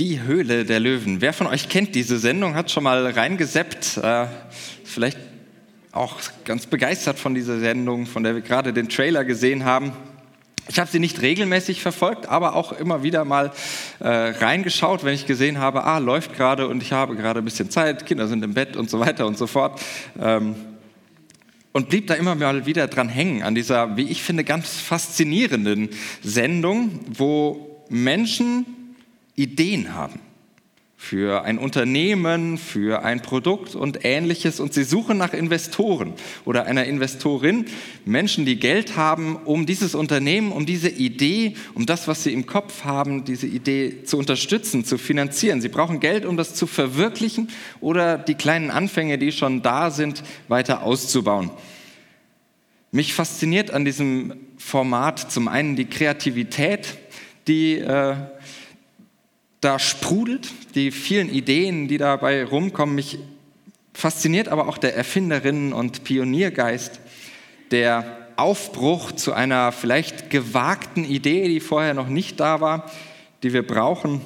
Die Höhle der Löwen. Wer von euch kennt diese Sendung, hat schon mal reingeseppt, äh, vielleicht auch ganz begeistert von dieser Sendung, von der wir gerade den Trailer gesehen haben. Ich habe sie nicht regelmäßig verfolgt, aber auch immer wieder mal äh, reingeschaut, wenn ich gesehen habe, ah, läuft gerade und ich habe gerade ein bisschen Zeit, Kinder sind im Bett und so weiter und so fort. Ähm, und blieb da immer mal wieder dran hängen, an dieser, wie ich finde, ganz faszinierenden Sendung, wo Menschen Ideen haben für ein Unternehmen, für ein Produkt und ähnliches und sie suchen nach Investoren oder einer Investorin, Menschen, die Geld haben, um dieses Unternehmen, um diese Idee, um das, was sie im Kopf haben, diese Idee zu unterstützen, zu finanzieren. Sie brauchen Geld, um das zu verwirklichen oder die kleinen Anfänge, die schon da sind, weiter auszubauen. Mich fasziniert an diesem Format zum einen die Kreativität, die äh, da sprudelt, die vielen Ideen, die dabei rumkommen. Mich fasziniert aber auch der Erfinderinnen- und Pioniergeist, der Aufbruch zu einer vielleicht gewagten Idee, die vorher noch nicht da war, die wir brauchen,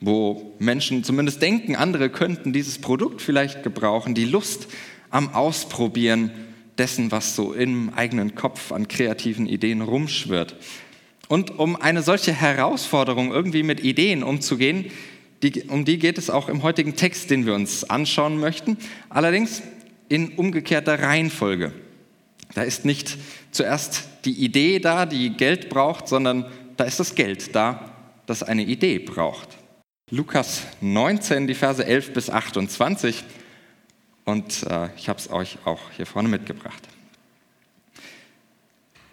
wo Menschen zumindest denken, andere könnten dieses Produkt vielleicht gebrauchen, die Lust am Ausprobieren dessen, was so im eigenen Kopf an kreativen Ideen rumschwirrt. Und um eine solche Herausforderung irgendwie mit Ideen umzugehen, die, um die geht es auch im heutigen Text, den wir uns anschauen möchten, allerdings in umgekehrter Reihenfolge. Da ist nicht zuerst die Idee da, die Geld braucht, sondern da ist das Geld da, das eine Idee braucht. Lukas 19, die Verse 11 bis 28 und äh, ich habe es euch auch hier vorne mitgebracht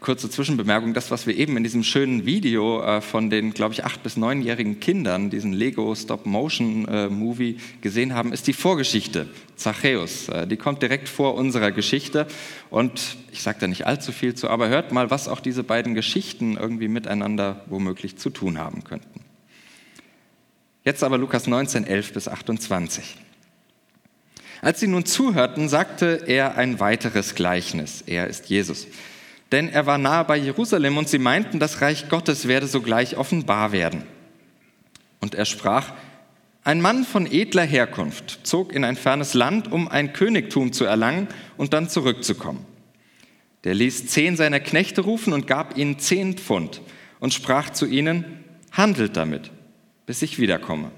kurze Zwischenbemerkung, das, was wir eben in diesem schönen Video äh, von den, glaube ich, acht- bis neunjährigen Kindern, diesen Lego Stop-Motion-Movie äh, gesehen haben, ist die Vorgeschichte, Zachäus. Äh, die kommt direkt vor unserer Geschichte und ich sage da nicht allzu viel zu, aber hört mal, was auch diese beiden Geschichten irgendwie miteinander womöglich zu tun haben könnten. Jetzt aber Lukas 19, 11 bis 28. Als sie nun zuhörten, sagte er ein weiteres Gleichnis. Er ist Jesus denn er war nahe bei Jerusalem und sie meinten, das Reich Gottes werde sogleich offenbar werden. Und er sprach, ein Mann von edler Herkunft zog in ein fernes Land, um ein Königtum zu erlangen und dann zurückzukommen. Der ließ zehn seiner Knechte rufen und gab ihnen zehn Pfund und sprach zu ihnen, handelt damit, bis ich wiederkomme.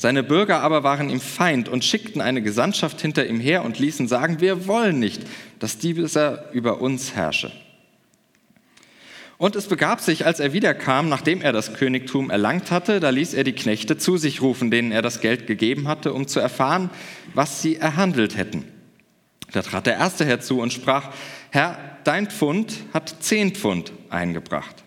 Seine Bürger aber waren ihm Feind und schickten eine Gesandtschaft hinter ihm her und ließen sagen, wir wollen nicht, dass dieser über uns herrsche. Und es begab sich, als er wiederkam, nachdem er das Königtum erlangt hatte, da ließ er die Knechte zu sich rufen, denen er das Geld gegeben hatte, um zu erfahren, was sie erhandelt hätten. Da trat der Erste herzu und sprach, Herr, dein Pfund hat zehn Pfund eingebracht.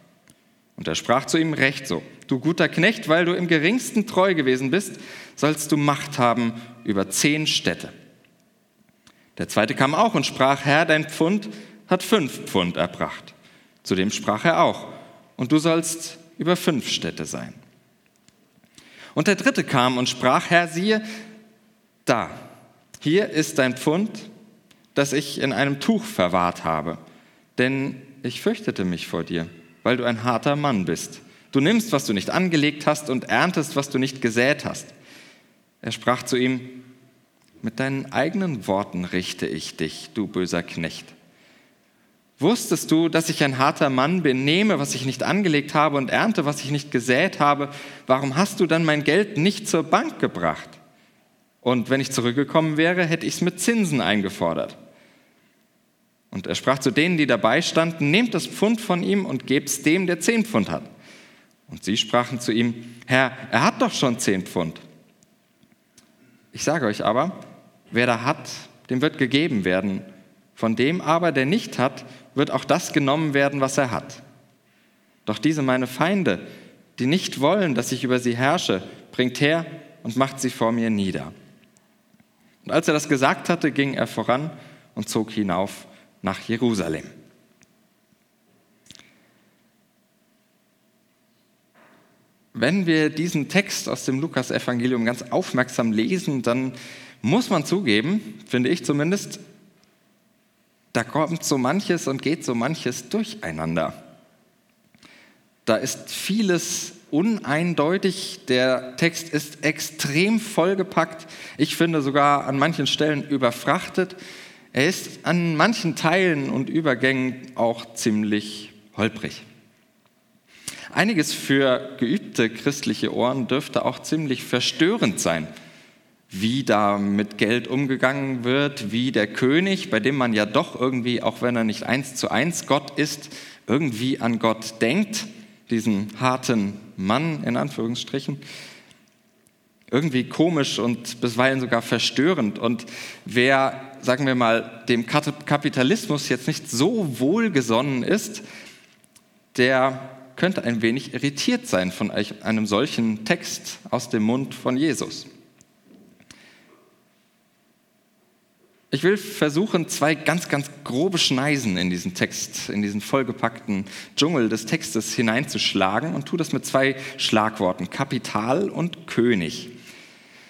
Und er sprach zu ihm, recht so. Du guter Knecht, weil du im geringsten treu gewesen bist, sollst du Macht haben über zehn Städte. Der zweite kam auch und sprach, Herr, dein Pfund hat fünf Pfund erbracht. Zudem sprach er auch, und du sollst über fünf Städte sein. Und der dritte kam und sprach, Herr, siehe, da, hier ist dein Pfund, das ich in einem Tuch verwahrt habe, denn ich fürchtete mich vor dir, weil du ein harter Mann bist Du nimmst, was du nicht angelegt hast und erntest, was du nicht gesät hast. Er sprach zu ihm, mit deinen eigenen Worten richte ich dich, du böser Knecht. Wusstest du, dass ich ein harter Mann bin, nehme, was ich nicht angelegt habe und ernte, was ich nicht gesät habe? Warum hast du dann mein Geld nicht zur Bank gebracht? Und wenn ich zurückgekommen wäre, hätte ich es mit Zinsen eingefordert. Und er sprach zu denen, die dabei standen, nehmt das Pfund von ihm und gebt es dem, der zehn Pfund hat. Und sie sprachen zu ihm, Herr, er hat doch schon zehn Pfund. Ich sage euch aber, wer da hat, dem wird gegeben werden. Von dem aber, der nicht hat, wird auch das genommen werden, was er hat. Doch diese meine Feinde, die nicht wollen, dass ich über sie herrsche, bringt her und macht sie vor mir nieder. Und als er das gesagt hatte, ging er voran und zog hinauf nach Jerusalem. Wenn wir diesen Text aus dem Lukas-Evangelium ganz aufmerksam lesen, dann muss man zugeben, finde ich zumindest, da kommt so manches und geht so manches durcheinander. Da ist vieles uneindeutig. Der Text ist extrem vollgepackt. Ich finde sogar an manchen Stellen überfrachtet. Er ist an manchen Teilen und Übergängen auch ziemlich holprig. Einiges für geübte christliche Ohren dürfte auch ziemlich verstörend sein, wie da mit Geld umgegangen wird, wie der König, bei dem man ja doch irgendwie, auch wenn er nicht eins zu eins Gott ist, irgendwie an Gott denkt, diesen harten Mann in Anführungsstrichen. Irgendwie komisch und bisweilen sogar verstörend. Und wer, sagen wir mal, dem Kapitalismus jetzt nicht so wohlgesonnen ist, der könnte ein wenig irritiert sein von einem solchen Text aus dem Mund von Jesus. Ich will versuchen, zwei ganz, ganz grobe Schneisen in diesen Text, in diesen vollgepackten Dschungel des Textes hineinzuschlagen und tue das mit zwei Schlagworten, Kapital und König.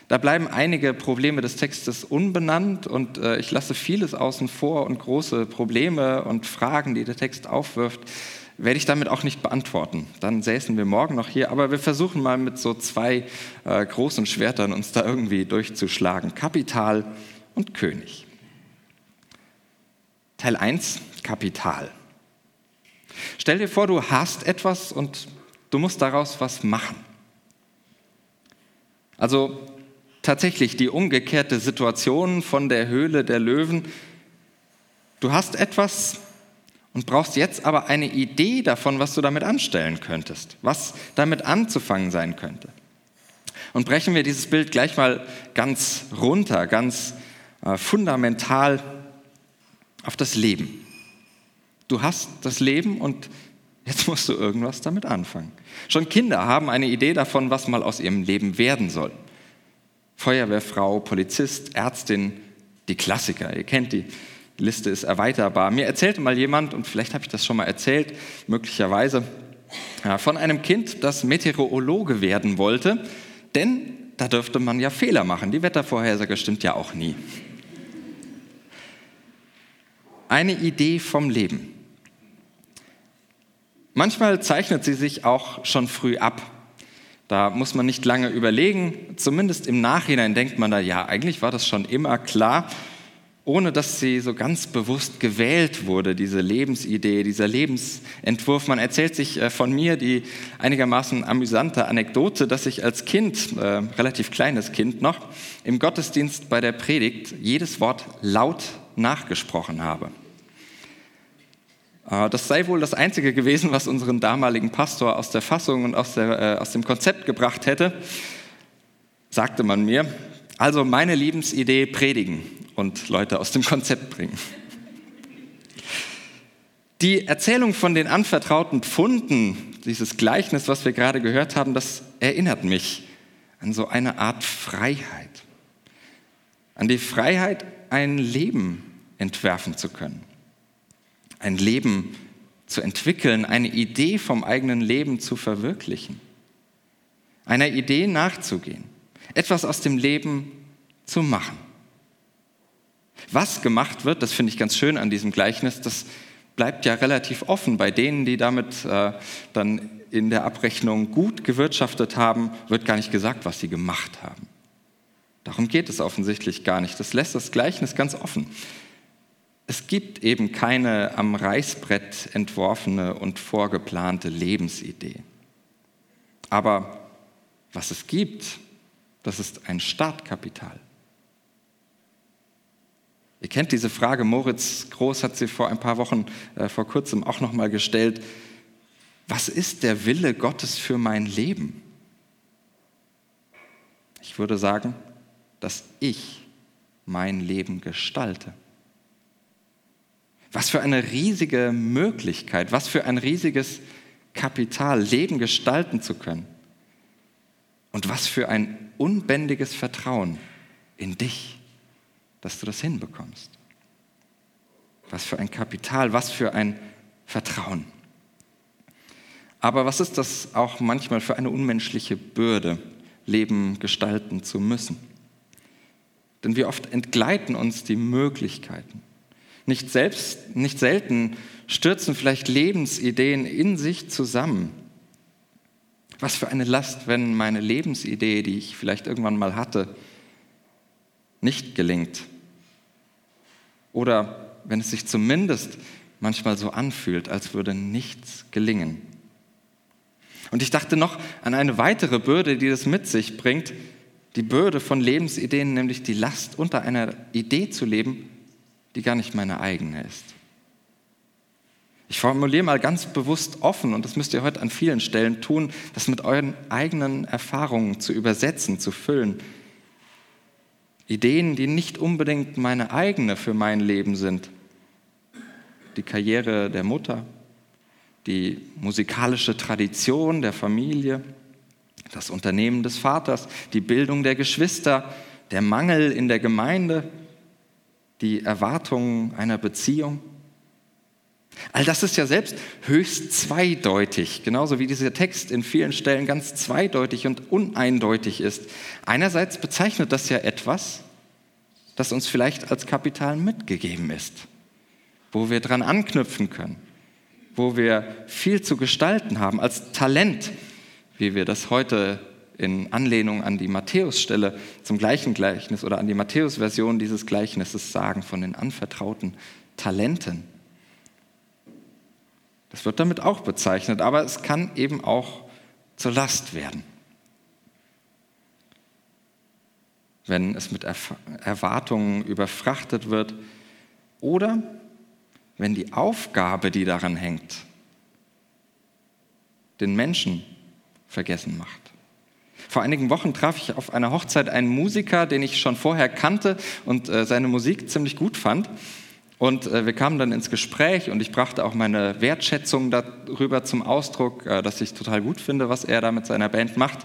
Da bleiben einige Probleme des Textes unbenannt und äh, ich lasse vieles außen vor und große Probleme und Fragen, die der Text aufwirft, werde ich damit auch nicht beantworten. Dann säßen wir morgen noch hier, aber wir versuchen mal mit so zwei äh, großen Schwertern uns da irgendwie durchzuschlagen. Kapital und König. Teil 1, Kapital. Stell dir vor, du hast etwas und du musst daraus was machen. Also tatsächlich die umgekehrte Situation von der Höhle der Löwen. Du hast etwas und brauchst jetzt aber eine Idee davon, was du damit anstellen könntest, was damit anzufangen sein könnte. Und brechen wir dieses Bild gleich mal ganz runter, ganz äh, fundamental auf das Leben. Du hast das Leben und jetzt musst du irgendwas damit anfangen. Schon Kinder haben eine Idee davon, was mal aus ihrem Leben werden soll. Feuerwehrfrau, Polizist, Ärztin, die Klassiker, ihr kennt die. Die Liste ist erweiterbar. Mir erzählte mal jemand, und vielleicht habe ich das schon mal erzählt, möglicherweise, von einem Kind, das Meteorologe werden wollte, denn da dürfte man ja Fehler machen. Die Wettervorhersage stimmt ja auch nie eine Idee vom Leben. Manchmal zeichnet sie sich auch schon früh ab. Da muss man nicht lange überlegen, zumindest im Nachhinein denkt man da, ja, eigentlich war das schon immer klar, ohne dass sie so ganz bewusst gewählt wurde, diese Lebensidee, dieser Lebensentwurf. Man erzählt sich äh, von mir die einigermaßen amüsante Anekdote, dass ich als Kind, äh, relativ kleines Kind noch, im Gottesdienst bei der Predigt jedes Wort laut nachgesprochen habe. Äh, das sei wohl das Einzige gewesen, was unseren damaligen Pastor aus der Fassung und aus, der, äh, aus dem Konzept gebracht hätte, sagte man mir. Also meine Lebensidee predigen und Leute aus dem Konzept bringen. Die Erzählung von den anvertrauten Pfunden, dieses Gleichnis, was wir gerade gehört haben, das erinnert mich an so eine Art Freiheit. An die Freiheit, ein Leben entwerfen zu können ein Leben zu entwickeln, eine Idee vom eigenen Leben zu verwirklichen, einer Idee nachzugehen, etwas aus dem Leben zu machen. Was gemacht wird, das finde ich ganz schön an diesem Gleichnis, das bleibt ja relativ offen. Bei denen, die damit äh, dann in der Abrechnung gut gewirtschaftet haben, wird gar nicht gesagt, was sie gemacht haben. Darum geht es offensichtlich gar nicht. Das lässt das Gleichnis ganz offen. Es gibt eben keine am Reißbrett entworfene und vorgeplante Lebensidee. Aber was es gibt, das ist ein Startkapital. Ihr kennt diese Frage, Moritz Groß hat sie vor ein paar Wochen, äh, vor kurzem auch nochmal gestellt. Was ist der Wille Gottes für mein Leben? Ich würde sagen, dass ich mein Leben gestalte. Was für eine riesige Möglichkeit, was für ein riesiges Kapital, Leben gestalten zu können. Und was für ein unbändiges Vertrauen in dich, dass du das hinbekommst. Was für ein Kapital, was für ein Vertrauen. Aber was ist das auch manchmal für eine unmenschliche Bürde, Leben gestalten zu müssen? Denn wie oft entgleiten uns die Möglichkeiten. Nicht, selbst, nicht selten stürzen vielleicht Lebensideen in sich zusammen. Was für eine Last, wenn meine Lebensidee, die ich vielleicht irgendwann mal hatte, nicht gelingt. Oder wenn es sich zumindest manchmal so anfühlt, als würde nichts gelingen. Und ich dachte noch an eine weitere Bürde, die das mit sich bringt, die Bürde von Lebensideen, nämlich die Last unter einer Idee zu leben, die gar nicht meine eigene ist. Ich formuliere mal ganz bewusst offen, und das müsst ihr heute an vielen Stellen tun, das mit euren eigenen Erfahrungen zu übersetzen, zu füllen. Ideen, die nicht unbedingt meine eigene für mein Leben sind. Die Karriere der Mutter, die musikalische Tradition der Familie, das Unternehmen des Vaters, die Bildung der Geschwister, der Mangel in der Gemeinde, die Erwartungen einer Beziehung. All das ist ja selbst höchst zweideutig, genauso wie dieser Text in vielen Stellen ganz zweideutig und uneindeutig ist. Einerseits bezeichnet das ja etwas, das uns vielleicht als Kapital mitgegeben ist, wo wir dran anknüpfen können, wo wir viel zu gestalten haben, als Talent, wie wir das heute in Anlehnung an die Matthäusstelle zum gleichen Gleichnis oder an die Matthäus-Version dieses Gleichnisses sagen, von den anvertrauten Talenten. Das wird damit auch bezeichnet, aber es kann eben auch zur Last werden. Wenn es mit Erwartungen überfrachtet wird oder wenn die Aufgabe, die daran hängt, den Menschen vergessen macht. Vor einigen Wochen traf ich auf einer Hochzeit einen Musiker, den ich schon vorher kannte und äh, seine Musik ziemlich gut fand. Und äh, wir kamen dann ins Gespräch und ich brachte auch meine Wertschätzung darüber zum Ausdruck, äh, dass ich total gut finde, was er da mit seiner Band macht.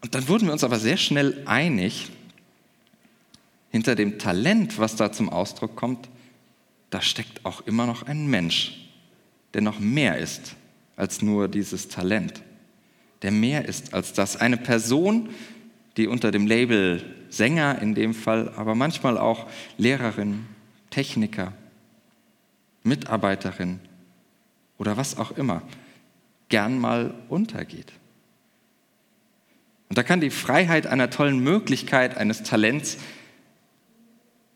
Und dann wurden wir uns aber sehr schnell einig, hinter dem Talent, was da zum Ausdruck kommt, da steckt auch immer noch ein Mensch, der noch mehr ist als nur dieses Talent, der mehr ist als das. Eine Person, die unter dem Label Sänger in dem Fall, aber manchmal auch Lehrerin, Techniker, Mitarbeiterin oder was auch immer gern mal untergeht. Und da kann die Freiheit einer tollen Möglichkeit, eines Talents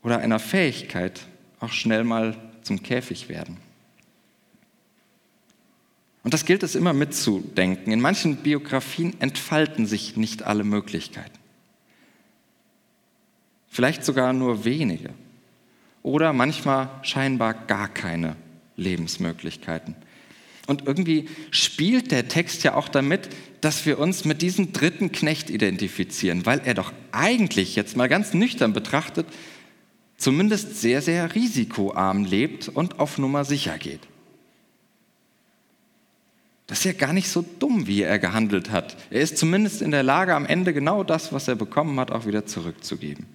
oder einer Fähigkeit auch schnell mal zum Käfig werden. Und das gilt es immer mitzudenken. In manchen Biografien entfalten sich nicht alle Möglichkeiten. Vielleicht sogar nur wenige oder manchmal scheinbar gar keine Lebensmöglichkeiten. Und irgendwie spielt der Text ja auch damit, dass wir uns mit diesem dritten Knecht identifizieren, weil er doch eigentlich jetzt mal ganz nüchtern betrachtet, zumindest sehr, sehr risikoarm lebt und auf Nummer sicher geht. Das ist ja gar nicht so dumm, wie er gehandelt hat. Er ist zumindest in der Lage, am Ende genau das, was er bekommen hat, auch wieder zurückzugeben.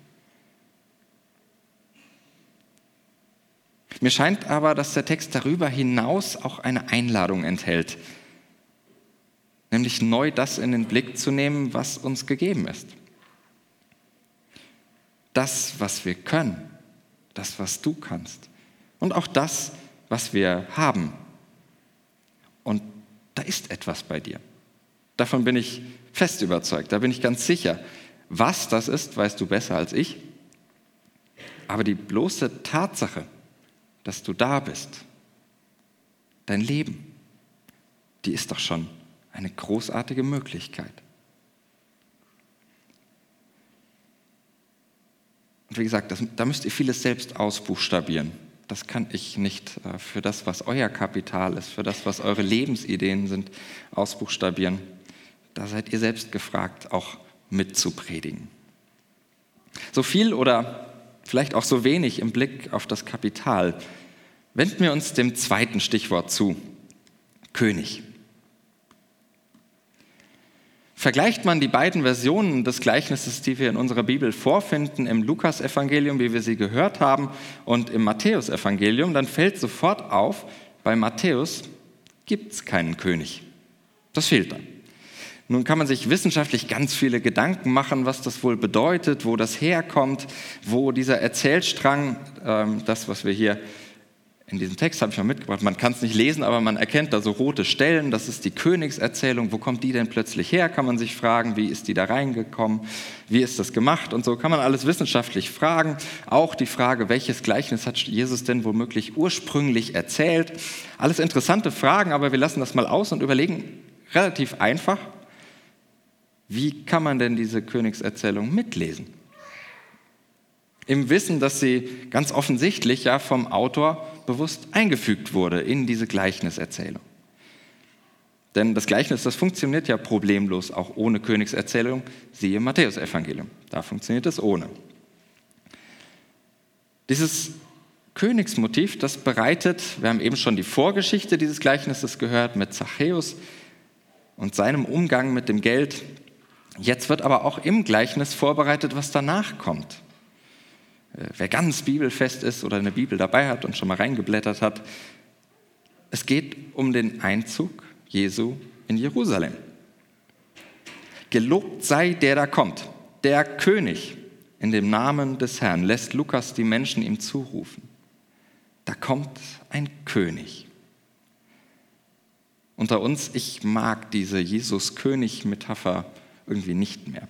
Mir scheint aber, dass der Text darüber hinaus auch eine Einladung enthält, nämlich neu das in den Blick zu nehmen, was uns gegeben ist. Das, was wir können, das, was du kannst und auch das, was wir haben. Und da ist etwas bei dir. Davon bin ich fest überzeugt, da bin ich ganz sicher. Was das ist, weißt du besser als ich. Aber die bloße Tatsache, dass du da bist, dein Leben, die ist doch schon eine großartige Möglichkeit. Und wie gesagt, das, da müsst ihr vieles selbst ausbuchstabieren. Das kann ich nicht äh, für das, was euer Kapital ist, für das, was eure Lebensideen sind, ausbuchstabieren. Da seid ihr selbst gefragt, auch mitzupredigen. So viel oder vielleicht auch so wenig im Blick auf das Kapital. Wenden wir uns dem zweiten Stichwort zu, König. Vergleicht man die beiden Versionen des Gleichnisses, die wir in unserer Bibel vorfinden, im Lukasevangelium, wie wir sie gehört haben, und im Matthäusevangelium, dann fällt sofort auf, bei Matthäus gibt es keinen König. Das fehlt da. Nun kann man sich wissenschaftlich ganz viele Gedanken machen, was das wohl bedeutet, wo das herkommt, wo dieser Erzählstrang, ähm, das, was wir hier in diesem Text habe ich mal mitgebracht, man kann es nicht lesen, aber man erkennt da so rote Stellen, das ist die Königserzählung, wo kommt die denn plötzlich her, kann man sich fragen, wie ist die da reingekommen, wie ist das gemacht und so kann man alles wissenschaftlich fragen. Auch die Frage, welches Gleichnis hat Jesus denn womöglich ursprünglich erzählt. Alles interessante Fragen, aber wir lassen das mal aus und überlegen relativ einfach, wie kann man denn diese Königserzählung mitlesen? Im Wissen, dass sie ganz offensichtlich ja vom Autor bewusst eingefügt wurde in diese Gleichniserzählung. Denn das Gleichnis, das funktioniert ja problemlos auch ohne Königserzählung. Siehe Matthäusevangelium. Da funktioniert es ohne. Dieses Königsmotiv, das bereitet, wir haben eben schon die Vorgeschichte dieses Gleichnisses gehört mit Zachäus und seinem Umgang mit dem Geld. Jetzt wird aber auch im Gleichnis vorbereitet, was danach kommt. Äh, wer ganz bibelfest ist oder eine Bibel dabei hat und schon mal reingeblättert hat, es geht um den Einzug Jesu in Jerusalem. Gelobt sei der da kommt, der König in dem Namen des Herrn, lässt Lukas die Menschen ihm zurufen. Da kommt ein König. Unter uns, ich mag diese Jesus-König-Metapher irgendwie nicht mehr.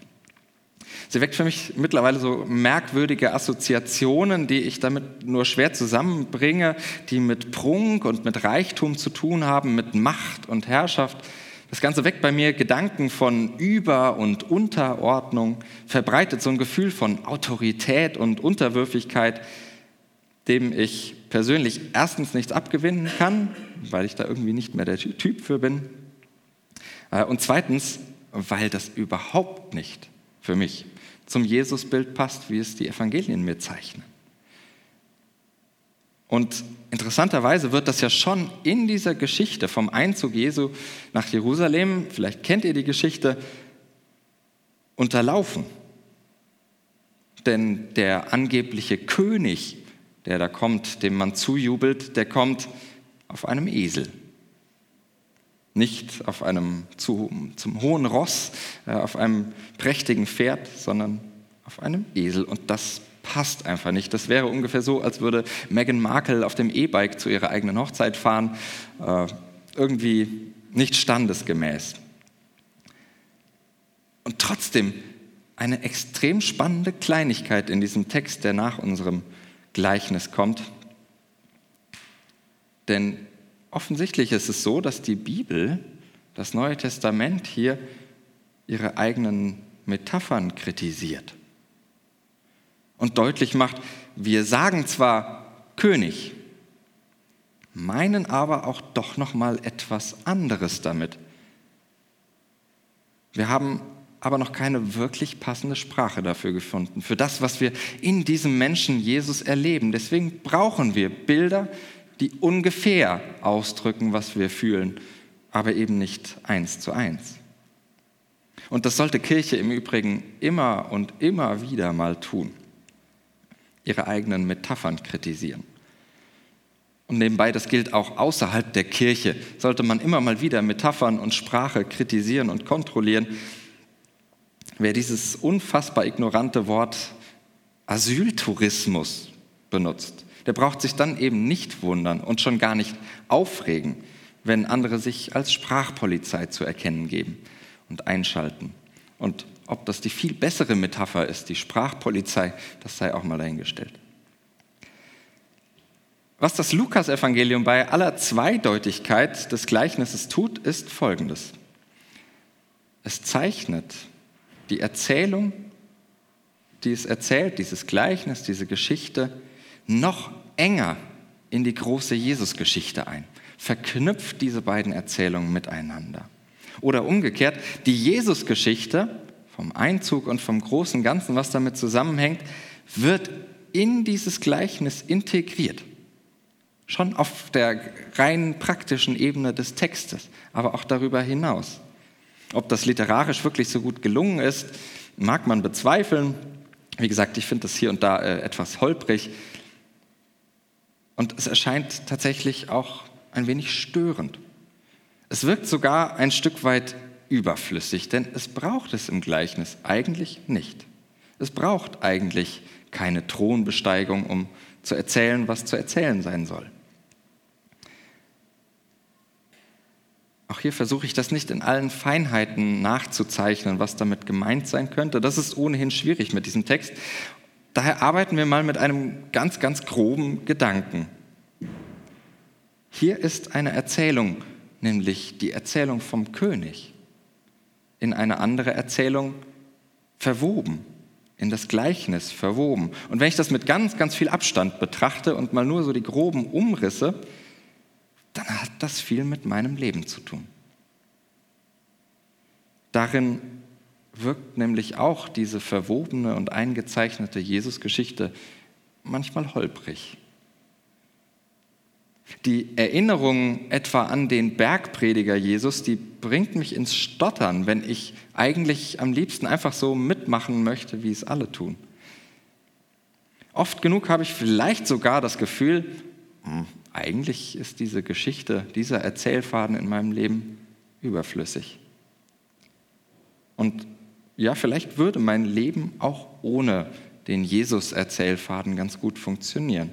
Sie weckt für mich mittlerweile so merkwürdige Assoziationen, die ich damit nur schwer zusammenbringe, die mit Prunk und mit Reichtum zu tun haben, mit Macht und Herrschaft. Das Ganze weckt bei mir Gedanken von Über- und Unterordnung, verbreitet so ein Gefühl von Autorität und Unterwürfigkeit, dem ich persönlich erstens nichts abgewinnen kann, weil ich da irgendwie nicht mehr der Typ für bin. Äh, und zweitens, weil das überhaupt nicht für mich zum Jesusbild passt, wie es die Evangelien mir zeichnen. Und interessanterweise wird das ja schon in dieser Geschichte vom Einzug Jesu nach Jerusalem, vielleicht kennt ihr die Geschichte, unterlaufen. Denn der angebliche König, der da kommt, dem man zujubelt, der kommt auf einem Esel. Nicht auf einem zu, zum hohen Ross, äh, auf einem prächtigen Pferd, sondern auf einem Esel. Und das passt einfach nicht. Das wäre ungefähr so, als würde Meghan Markle auf dem E-Bike zu ihrer eigenen Hochzeit fahren. Äh, irgendwie nicht standesgemäß. Und trotzdem eine extrem spannende Kleinigkeit in diesem Text, der nach unserem Gleichnis kommt. Denn offensichtlich ist es so, dass die Bibel, das Neue Testament hier ihre eigenen Metaphern kritisiert und deutlich macht, wir sagen zwar König, meinen aber auch doch noch mal etwas anderes damit. Wir haben aber noch keine wirklich passende Sprache dafür gefunden, für das, was wir in diesem Menschen Jesus erleben. Deswegen brauchen wir Bilder, die ungefähr ausdrücken, was wir fühlen, aber eben nicht eins zu eins. Und das sollte Kirche im Übrigen immer und immer wieder mal tun. Ihre eigenen Metaphern kritisieren. Und nebenbei, das gilt auch außerhalb der Kirche, sollte man immer mal wieder Metaphern und Sprache kritisieren und kontrollieren. Wer dieses unfassbar ignorante Wort Asyltourismus benutzt, der braucht sich dann eben nicht wundern und schon gar nicht aufregen, wenn andere sich als Sprachpolizei zu erkennen geben und einschalten. Und ob das die viel bessere Metapher ist, die Sprachpolizei, das sei auch mal dahingestellt. Was das Lukas-Evangelium bei aller Zweideutigkeit des Gleichnisses tut, ist folgendes. Es zeichnet die Erzählung, die es erzählt, dieses Gleichnis, diese Geschichte, noch enger in die große Jesusgeschichte ein, verknüpft diese beiden Erzählungen miteinander. Oder umgekehrt, die Jesusgeschichte vom Einzug und vom großen Ganzen, was damit zusammenhängt, wird in dieses Gleichnis integriert. Schon auf der rein praktischen Ebene des Textes, aber auch darüber hinaus. Ob das literarisch wirklich so gut gelungen ist, mag man bezweifeln. Wie gesagt, ich finde das hier und da äh, etwas holprig. Und es erscheint tatsächlich auch ein wenig störend. Es wirkt sogar ein Stück weit überflüssig, denn es braucht es im Gleichnis eigentlich nicht. Es braucht eigentlich keine Thronbesteigung, um zu erzählen, was zu erzählen sein soll. Auch hier versuche ich das nicht in allen Feinheiten nachzuzeichnen, was damit gemeint sein könnte. Das ist ohnehin schwierig mit diesem Text. Daher arbeiten wir mal mit einem ganz, ganz groben Gedanken. Hier ist eine Erzählung, nämlich die Erzählung vom König, in eine andere Erzählung verwoben, in das Gleichnis verwoben. Und wenn ich das mit ganz, ganz viel Abstand betrachte und mal nur so die groben Umrisse, dann hat das viel mit meinem Leben zu tun. Darin wirkt nämlich auch diese verwobene und eingezeichnete Jesusgeschichte manchmal holprig. Die Erinnerung etwa an den Bergprediger Jesus, die bringt mich ins Stottern, wenn ich eigentlich am liebsten einfach so mitmachen möchte, wie es alle tun. Oft genug habe ich vielleicht sogar das Gefühl, hm, eigentlich ist diese Geschichte, dieser Erzählfaden in meinem Leben überflüssig. Und ja, vielleicht würde mein Leben auch ohne den Jesus-Erzählfaden ganz gut funktionieren.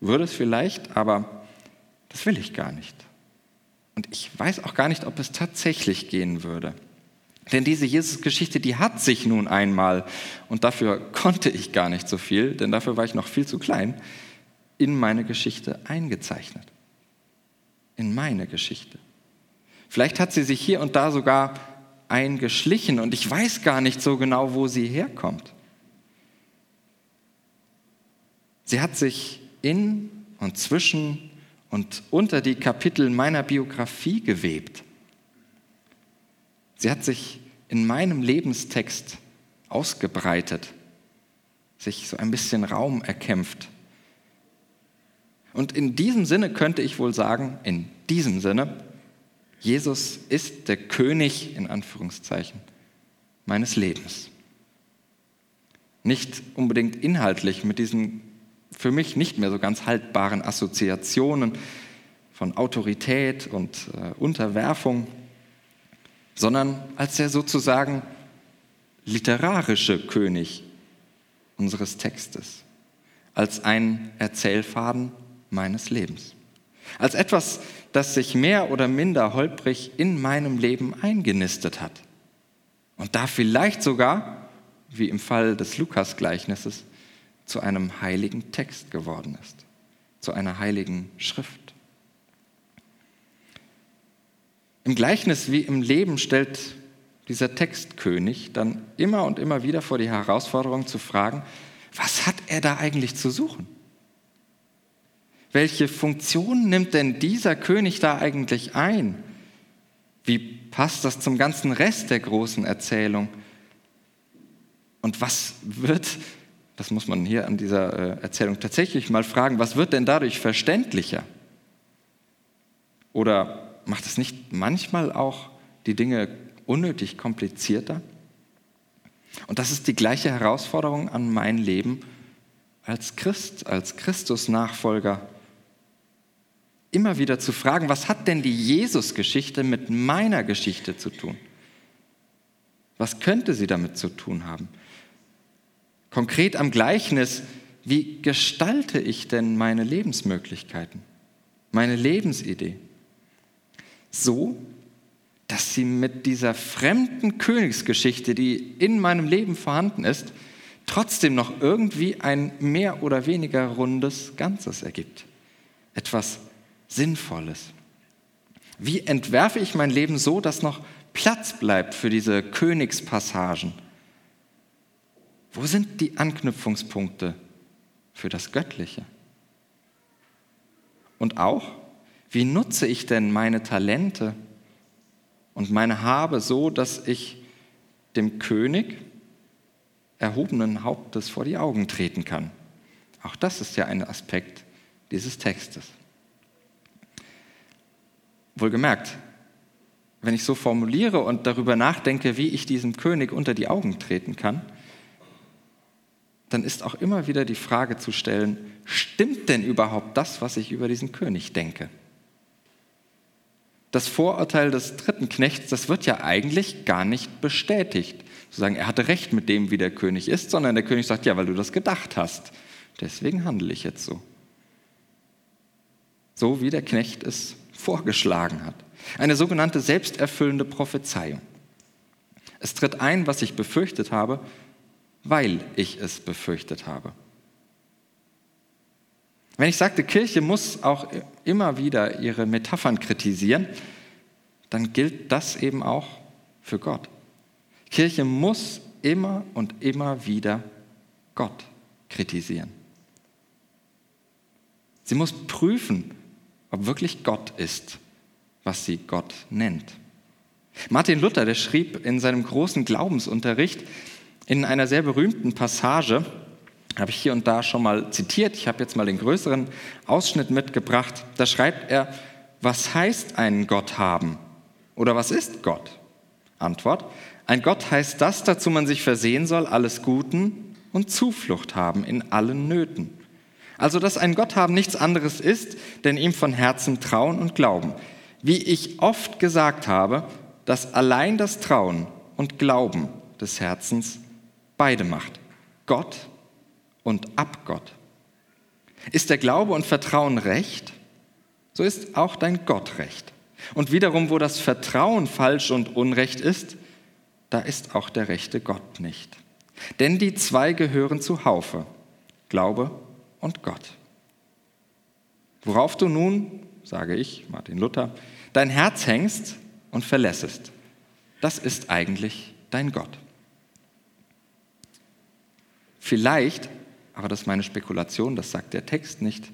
Würde es vielleicht, aber das will ich gar nicht. Und ich weiß auch gar nicht, ob es tatsächlich gehen würde. Denn diese Jesus-Geschichte, die hat sich nun einmal, und dafür konnte ich gar nicht so viel, denn dafür war ich noch viel zu klein, in meine Geschichte eingezeichnet. In meine Geschichte. Vielleicht hat sie sich hier und da sogar eingeschlichen und ich weiß gar nicht so genau, wo sie herkommt. Sie hat sich in und zwischen und unter die Kapitel meiner Biografie gewebt. Sie hat sich in meinem Lebenstext ausgebreitet, sich so ein bisschen Raum erkämpft und in diesem Sinne könnte ich wohl sagen, in diesem Sinne, Jesus ist der König in Anführungszeichen meines Lebens. Nicht unbedingt inhaltlich mit diesen für mich nicht mehr so ganz haltbaren Assoziationen von Autorität und äh, Unterwerfung, sondern als der sozusagen literarische König unseres Textes, als ein Erzählfaden meines Lebens. Als etwas, das sich mehr oder minder holprig in meinem Leben eingenistet hat. Und da vielleicht sogar, wie im Fall des Lukas-Gleichnisses, zu einem heiligen Text geworden ist, zu einer heiligen Schrift. Im Gleichnis wie im Leben stellt dieser Textkönig dann immer und immer wieder vor die Herausforderung zu fragen, was hat er da eigentlich zu suchen? Welche Funktion nimmt denn dieser König da eigentlich ein? Wie passt das zum ganzen Rest der großen Erzählung? Und was wird, das muss man hier an dieser äh, Erzählung tatsächlich mal fragen, was wird denn dadurch verständlicher? Oder macht es nicht manchmal auch die Dinge unnötig komplizierter? Und das ist die gleiche Herausforderung an mein Leben als Christ, als Christus-Nachfolger immer wieder zu fragen, was hat denn die Jesus-Geschichte mit meiner Geschichte zu tun? Was könnte sie damit zu tun haben? Konkret am Gleichnis, wie gestalte ich denn meine Lebensmöglichkeiten, meine Lebensidee? So, dass sie mit dieser fremden Königsgeschichte, die in meinem Leben vorhanden ist, trotzdem noch irgendwie ein mehr oder weniger rundes Ganzes ergibt. Etwas Sinnvolles? Wie entwerfe ich mein Leben so, dass noch Platz bleibt für diese Königspassagen? Wo sind die Anknüpfungspunkte für das Göttliche? Und auch, wie nutze ich denn meine Talente und meine Habe so, dass ich dem König erhobenen Hauptes vor die Augen treten kann? Auch das ist ja ein Aspekt dieses Textes. Wohlgemerkt, wenn ich so formuliere und darüber nachdenke, wie ich diesem König unter die Augen treten kann, dann ist auch immer wieder die Frage zu stellen, stimmt denn überhaupt das, was ich über diesen König denke? Das Vorurteil des dritten Knechts, das wird ja eigentlich gar nicht bestätigt. Zu sagen, er hatte recht mit dem, wie der König ist, sondern der König sagt, ja, weil du das gedacht hast. Deswegen handle ich jetzt so. So wie der Knecht es vorgeschlagen hat. Eine sogenannte selbsterfüllende Prophezeiung. Es tritt ein, was ich befürchtet habe, weil ich es befürchtet habe. Wenn ich sagte, Kirche muss auch immer wieder ihre Metaphern kritisieren, dann gilt das eben auch für Gott. Kirche muss immer und immer wieder Gott kritisieren. Sie muss prüfen, ob wirklich Gott ist, was sie Gott nennt. Martin Luther, der schrieb in seinem großen Glaubensunterricht in einer sehr berühmten Passage, habe ich hier und da schon mal zitiert, ich habe jetzt mal den größeren Ausschnitt mitgebracht, da schreibt er, was heißt einen Gott haben oder was ist Gott? Antwort, ein Gott heißt das, dazu man sich versehen soll, alles Guten und Zuflucht haben in allen Nöten. Also, dass ein Gott haben nichts anderes ist, denn ihm von Herzen trauen und glauben. Wie ich oft gesagt habe, dass allein das Trauen und Glauben des Herzens beide macht. Gott und ab Gott. Ist der Glaube und Vertrauen recht, so ist auch dein Gott recht. Und wiederum, wo das Vertrauen falsch und unrecht ist, da ist auch der rechte Gott nicht. Denn die zwei gehören zu Haufe, Glaube und Gott. Worauf du nun, sage ich, Martin Luther, dein Herz hängst und verlässest, das ist eigentlich dein Gott. Vielleicht, aber das ist meine Spekulation, das sagt der Text nicht,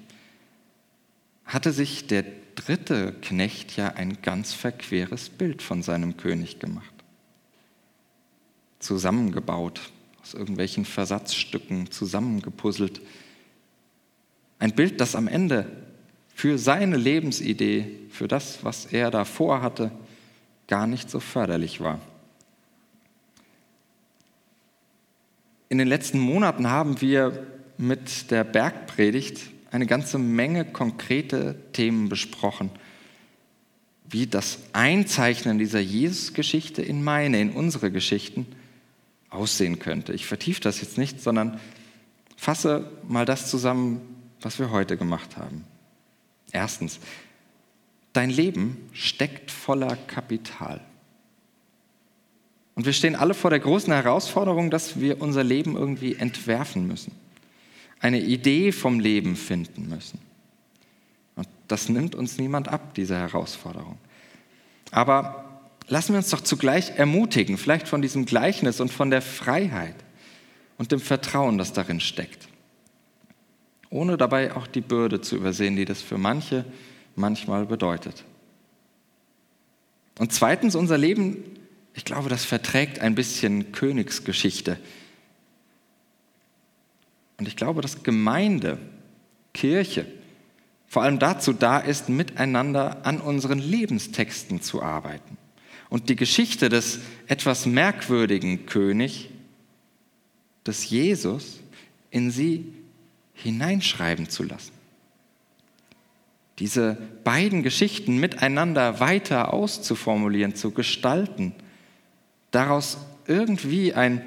hatte sich der dritte Knecht ja ein ganz verqueres Bild von seinem König gemacht. Zusammengebaut, aus irgendwelchen Versatzstücken zusammengepuzzelt. Ein Bild, das am Ende für seine Lebensidee, für das, was er da vorhatte, gar nicht so förderlich war. In den letzten Monaten haben wir mit der Bergpredigt eine ganze Menge konkrete Themen besprochen, wie das Einzeichnen dieser Jesus-Geschichte in meine, in unsere Geschichten aussehen könnte. Ich vertiefe das jetzt nicht, sondern fasse mal das zusammen, was wir heute gemacht haben. Erstens, dein Leben steckt voller Kapital. Und wir stehen alle vor der großen Herausforderung, dass wir unser Leben irgendwie entwerfen müssen eine Idee vom Leben finden müssen. Und das nimmt uns niemand ab, diese Herausforderung. Aber lassen wir uns doch zugleich ermutigen, vielleicht von diesem Gleichnis und von der Freiheit und dem Vertrauen, das darin steckt. Ohne dabei auch die Bürde zu übersehen, die das für manche manchmal bedeutet. Und zweitens, unser Leben, ich glaube, das verträgt ein bisschen Königsgeschichte. Und ich glaube, dass Gemeinde, Kirche, vor allem dazu da ist, miteinander an unseren Lebenstexten zu arbeiten und die Geschichte des etwas merkwürdigen König, des Jesus, in sie hineinschreiben zu lassen. Diese beiden Geschichten miteinander weiter auszuformulieren, zu gestalten, daraus irgendwie ein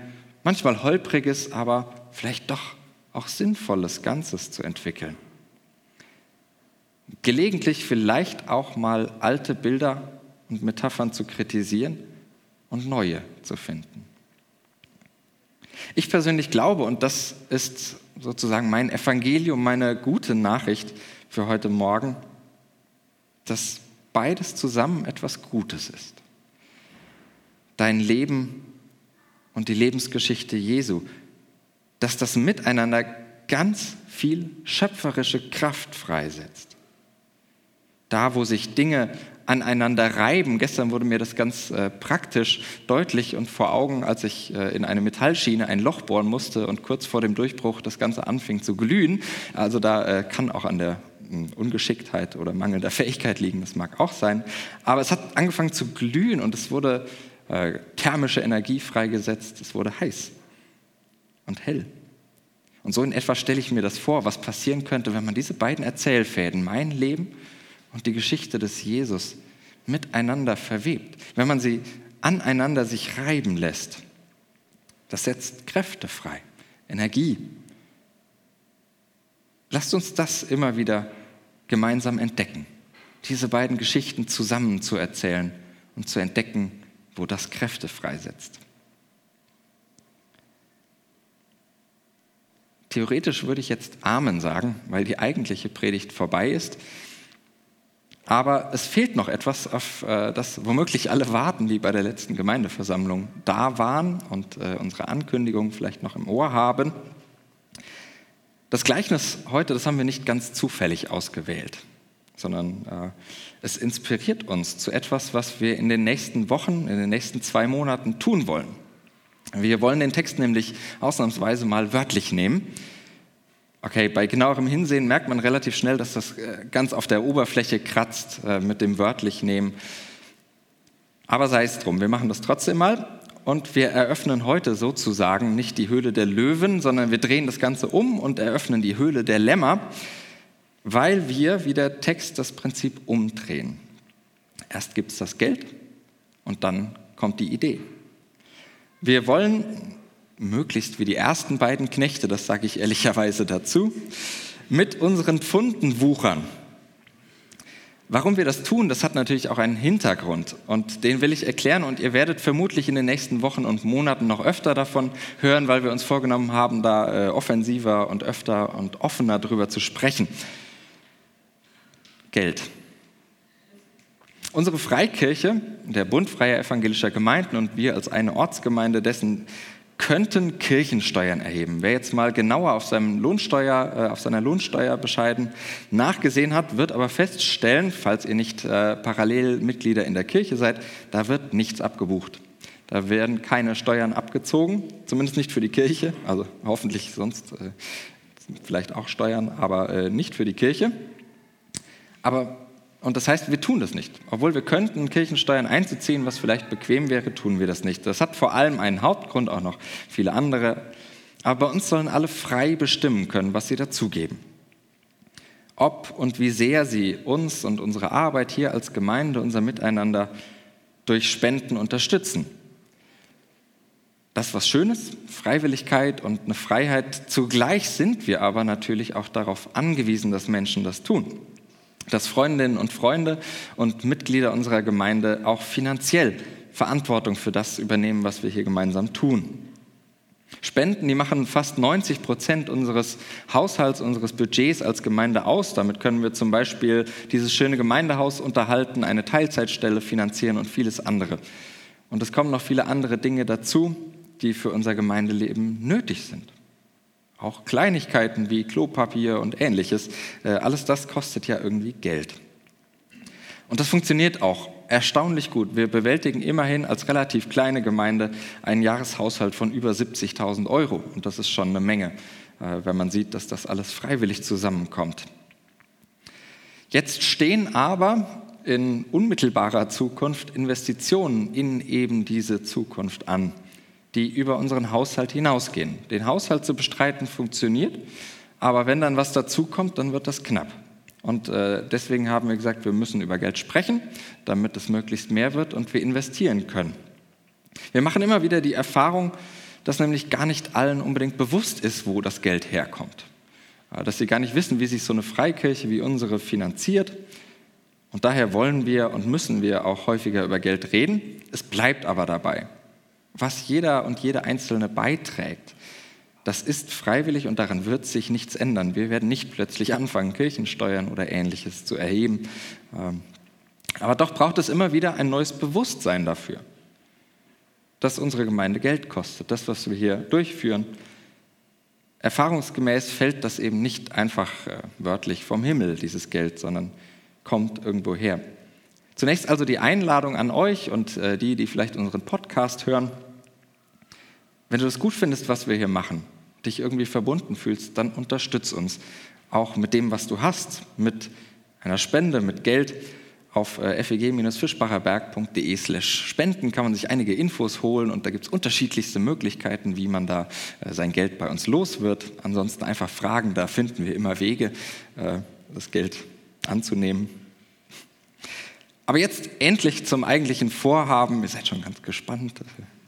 manchmal holpriges, aber vielleicht doch auch sinnvolles Ganzes zu entwickeln. Gelegentlich vielleicht auch mal alte Bilder und Metaphern zu kritisieren und neue zu finden. Ich persönlich glaube, und das ist sozusagen mein Evangelium, meine gute Nachricht für heute Morgen, dass beides zusammen etwas Gutes ist. Dein Leben und die Lebensgeschichte Jesu dass das Miteinander ganz viel schöpferische Kraft freisetzt. Da, wo sich Dinge aneinander reiben, gestern wurde mir das ganz äh, praktisch deutlich und vor Augen, als ich äh, in eine Metallschiene ein Loch bohren musste und kurz vor dem Durchbruch das Ganze anfing zu glühen. Also da äh, kann auch an der hm, Ungeschicktheit oder mangelnder Fähigkeit liegen, das mag auch sein. Aber es hat angefangen zu glühen und es wurde äh, thermische Energie freigesetzt, es wurde heiß und hell. Und so in etwa stelle ich mir das vor, was passieren könnte, wenn man diese beiden Erzählfäden, mein Leben und die Geschichte des Jesus, miteinander verwebt. Wenn man sie aneinander sich reiben lässt. Das setzt Kräfte frei, Energie. Lasst uns das immer wieder gemeinsam entdecken diese beiden Geschichten zusammen zu erzählen und zu entdecken, wo das Kräfte freisetzt. Theoretisch würde ich jetzt Amen sagen, weil die eigentliche Predigt vorbei ist. Aber es fehlt noch etwas, auf äh, das womöglich alle warten, die bei der letzten Gemeindeversammlung da waren und äh, unsere Ankündigung vielleicht noch im Ohr haben. Das Gleichnis heute, das haben wir nicht ganz zufällig ausgewählt, sondern äh, es inspiriert uns zu etwas, was wir in den nächsten Wochen, in den nächsten zwei Monaten tun wollen. Wir wollen den Text nämlich ausnahmsweise mal wörtlich nehmen Okay, bei genauerem Hinsehen merkt man relativ schnell, dass das äh, ganz auf der Oberfläche kratzt äh, mit dem wörtlich nehmen. Aber sei es drum, wir machen das trotzdem mal und wir eröffnen heute sozusagen nicht die Höhle der Löwen, sondern wir drehen das Ganze um und eröffnen die Höhle der Lämmer, weil wir, wie der Text, das Prinzip umdrehen. Erst gibt es das Geld und dann kommt die Idee. Wir wollen möglichst wie die ersten beiden Knechte, das sage ich ehrlicherweise dazu, mit unseren Pfunden wuchern. Warum wir das tun, das hat natürlich auch einen Hintergrund und den will ich erklären und ihr werdet vermutlich in den nächsten Wochen und Monaten noch öfter davon hören, weil wir uns vorgenommen haben, da äh, offensiver und öfter und offener darüber zu sprechen. Geld. Unsere Freikirche, der Bund freier evangelischer Gemeinden und wir als eine Ortsgemeinde dessen könnten Kirchensteuern erheben. Wer jetzt mal genauer auf, seinem Lohnsteuer, äh, auf seiner Lohnsteuerbescheiden nachgesehen hat, wird aber feststellen, falls ihr nicht äh, parallel Mitglieder in der Kirche seid, da wird nichts abgebucht. Da werden keine Steuern abgezogen, zumindest nicht für die Kirche, also hoffentlich sonst äh, vielleicht auch Steuern, aber äh, nicht für die Kirche. Aber und das heißt, wir tun das nicht. Obwohl wir könnten, Kirchensteuern einzuziehen, was vielleicht bequem wäre, tun wir das nicht. Das hat vor allem einen Hauptgrund, auch noch viele andere. Aber bei uns sollen alle frei bestimmen können, was sie dazugeben. Ob und wie sehr sie uns und unsere Arbeit hier als Gemeinde, unser Miteinander durch Spenden unterstützen. Das ist was Schönes, Freiwilligkeit und eine Freiheit. Zugleich sind wir aber natürlich auch darauf angewiesen, dass Menschen das tun dass Freundinnen und Freunde und Mitglieder unserer Gemeinde auch finanziell Verantwortung für das übernehmen, was wir hier gemeinsam tun. Spenden, die machen fast 90 Prozent unseres Haushalts, unseres Budgets als Gemeinde aus. Damit können wir zum Beispiel dieses schöne Gemeindehaus unterhalten, eine Teilzeitstelle finanzieren und vieles andere. Und es kommen noch viele andere Dinge dazu, die für unser Gemeindeleben nötig sind. Auch Kleinigkeiten wie Klopapier und ähnliches, äh, alles das kostet ja irgendwie Geld. Und das funktioniert auch erstaunlich gut. Wir bewältigen immerhin als relativ kleine Gemeinde einen Jahreshaushalt von über 70.000 Euro. Und das ist schon eine Menge, äh, wenn man sieht, dass das alles freiwillig zusammenkommt. Jetzt stehen aber in unmittelbarer Zukunft Investitionen in eben diese Zukunft an die über unseren Haushalt hinausgehen. Den Haushalt zu bestreiten funktioniert, aber wenn dann was dazukommt, dann wird das knapp. Und äh, deswegen haben wir gesagt, wir müssen über Geld sprechen, damit es möglichst mehr wird und wir investieren können. Wir machen immer wieder die Erfahrung, dass nämlich gar nicht allen unbedingt bewusst ist, wo das Geld herkommt. Dass sie gar nicht wissen, wie sich so eine Freikirche wie unsere finanziert. Und daher wollen wir und müssen wir auch häufiger über Geld reden. Es bleibt aber dabei was jeder und jede Einzelne beiträgt, das ist freiwillig und daran wird sich nichts ändern. Wir werden nicht plötzlich anfangen, Kirchensteuern oder ähnliches zu erheben. Ähm, aber doch braucht es immer wieder ein neues Bewusstsein dafür, dass unsere Gemeinde Geld kostet, das, was wir hier durchführen. Erfahrungsgemäß fällt das eben nicht einfach äh, wörtlich vom Himmel, dieses Geld, sondern kommt irgendwo her. Zunächst also die Einladung an euch und äh, die, die vielleicht unseren Podcast hören. Wenn du das gut findest, was wir hier machen, dich irgendwie verbunden fühlst, dann unterstütz uns. Auch mit dem, was du hast, mit einer Spende, mit Geld. Auf äh, feg-fischbacherberg.de spenden kann man sich einige Infos holen und da gibt es unterschiedlichste Möglichkeiten, wie man da äh, sein Geld bei uns los wird. Ansonsten einfach fragen, da finden wir immer Wege, das Geld anzunehmen. Aber jetzt endlich zum eigentlichen Vorhaben. Ihr seid schon ganz gespannt.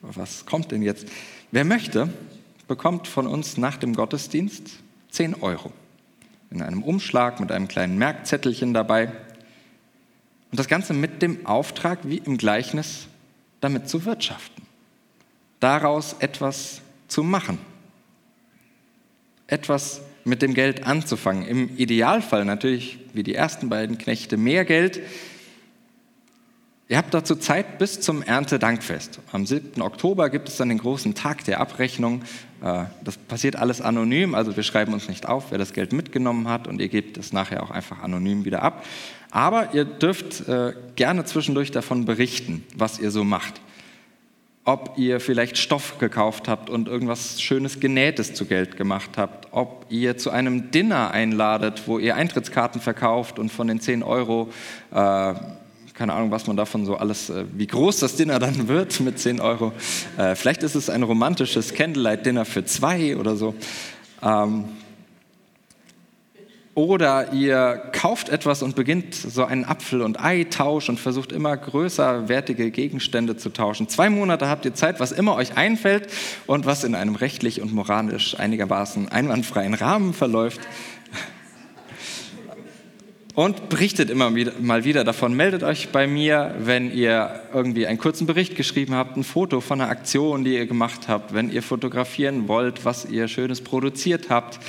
Was kommt denn jetzt? Wer möchte, bekommt von uns nach dem Gottesdienst 10 Euro. In einem Umschlag mit einem kleinen Merkzettelchen dabei. Und das Ganze mit dem Auftrag, wie im Gleichnis, damit zu wirtschaften. Daraus etwas zu machen. Etwas mit dem Geld anzufangen. Im Idealfall natürlich, wie die ersten beiden Knechte, mehr Geld. Ihr habt dazu Zeit bis zum Erntedankfest. Am 7. Oktober gibt es dann den großen Tag der Abrechnung. Äh, das passiert alles anonym, also wir schreiben uns nicht auf, wer das Geld mitgenommen hat und ihr gebt es nachher auch einfach anonym wieder ab. Aber ihr dürft äh, gerne zwischendurch davon berichten, was ihr so macht. Ob ihr vielleicht Stoff gekauft habt und irgendwas Schönes Genähtes zu Geld gemacht habt. Ob ihr zu einem Dinner einladet, wo ihr Eintrittskarten verkauft und von den 10 Euro äh, keine Ahnung, was man davon so alles, äh, wie groß das Dinner dann wird mit 10 Euro. Äh, vielleicht ist es ein romantisches Candlelight-Dinner für zwei oder so. Ähm, oder ihr kauft etwas und beginnt so einen Apfel- und Ei-Tausch und versucht immer größer wertige Gegenstände zu tauschen. Zwei Monate habt ihr Zeit, was immer euch einfällt und was in einem rechtlich und moralisch einigermaßen einwandfreien Rahmen verläuft und berichtet immer wieder, mal wieder davon. Meldet euch bei mir, wenn ihr irgendwie einen kurzen Bericht geschrieben habt, ein Foto von einer Aktion, die ihr gemacht habt, wenn ihr fotografieren wollt, was ihr Schönes produziert habt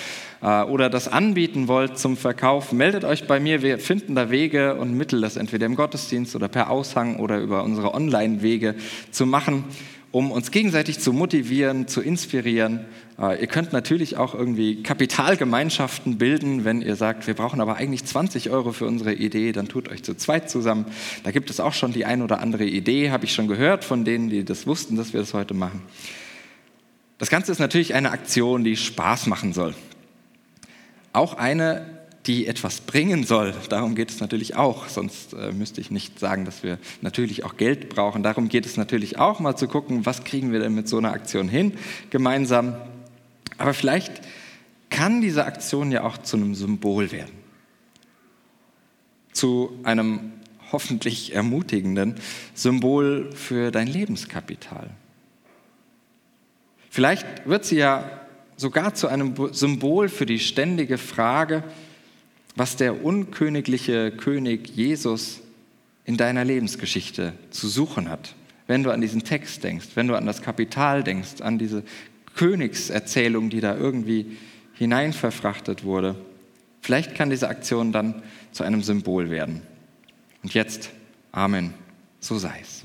äh, oder das anbieten wollt zum Verkauf. Meldet euch bei mir. Wir finden da Wege und Mittel, das entweder im Gottesdienst oder per Aushang oder über unsere Online-Wege zu machen um uns gegenseitig zu motivieren, zu inspirieren. Äh, ihr könnt natürlich auch irgendwie Kapitalgemeinschaften bilden, wenn ihr sagt, wir brauchen aber eigentlich 20 Euro für unsere Idee, dann tut euch zu zweit zusammen. Da gibt es auch schon die ein oder andere Idee, habe ich schon gehört von denen, die das wussten, dass wir das heute machen. Das Ganze ist natürlich eine Aktion, die Spaß machen soll. Auch eine, die etwas bringen soll. Darum geht es natürlich auch, sonst äh, müsste ich nicht sagen, dass wir natürlich auch Geld brauchen. Darum geht es natürlich auch mal zu gucken, was kriegen wir denn mit so einer Aktion hin gemeinsam. Aber vielleicht kann diese Aktion ja auch zu einem Symbol werden. Zu einem hoffentlich ermutigenden Symbol für dein Lebenskapital. Vielleicht wird sie ja sogar zu einem Symbol für die ständige Frage, was der unkönigliche König Jesus in deiner Lebensgeschichte zu suchen hat. Wenn du an diesen Text denkst, wenn du an das Kapital denkst, an diese Königserzählung, die da irgendwie hineinverfrachtet wurde, vielleicht kann diese Aktion dann zu einem Symbol werden. Und jetzt, Amen, so sei es.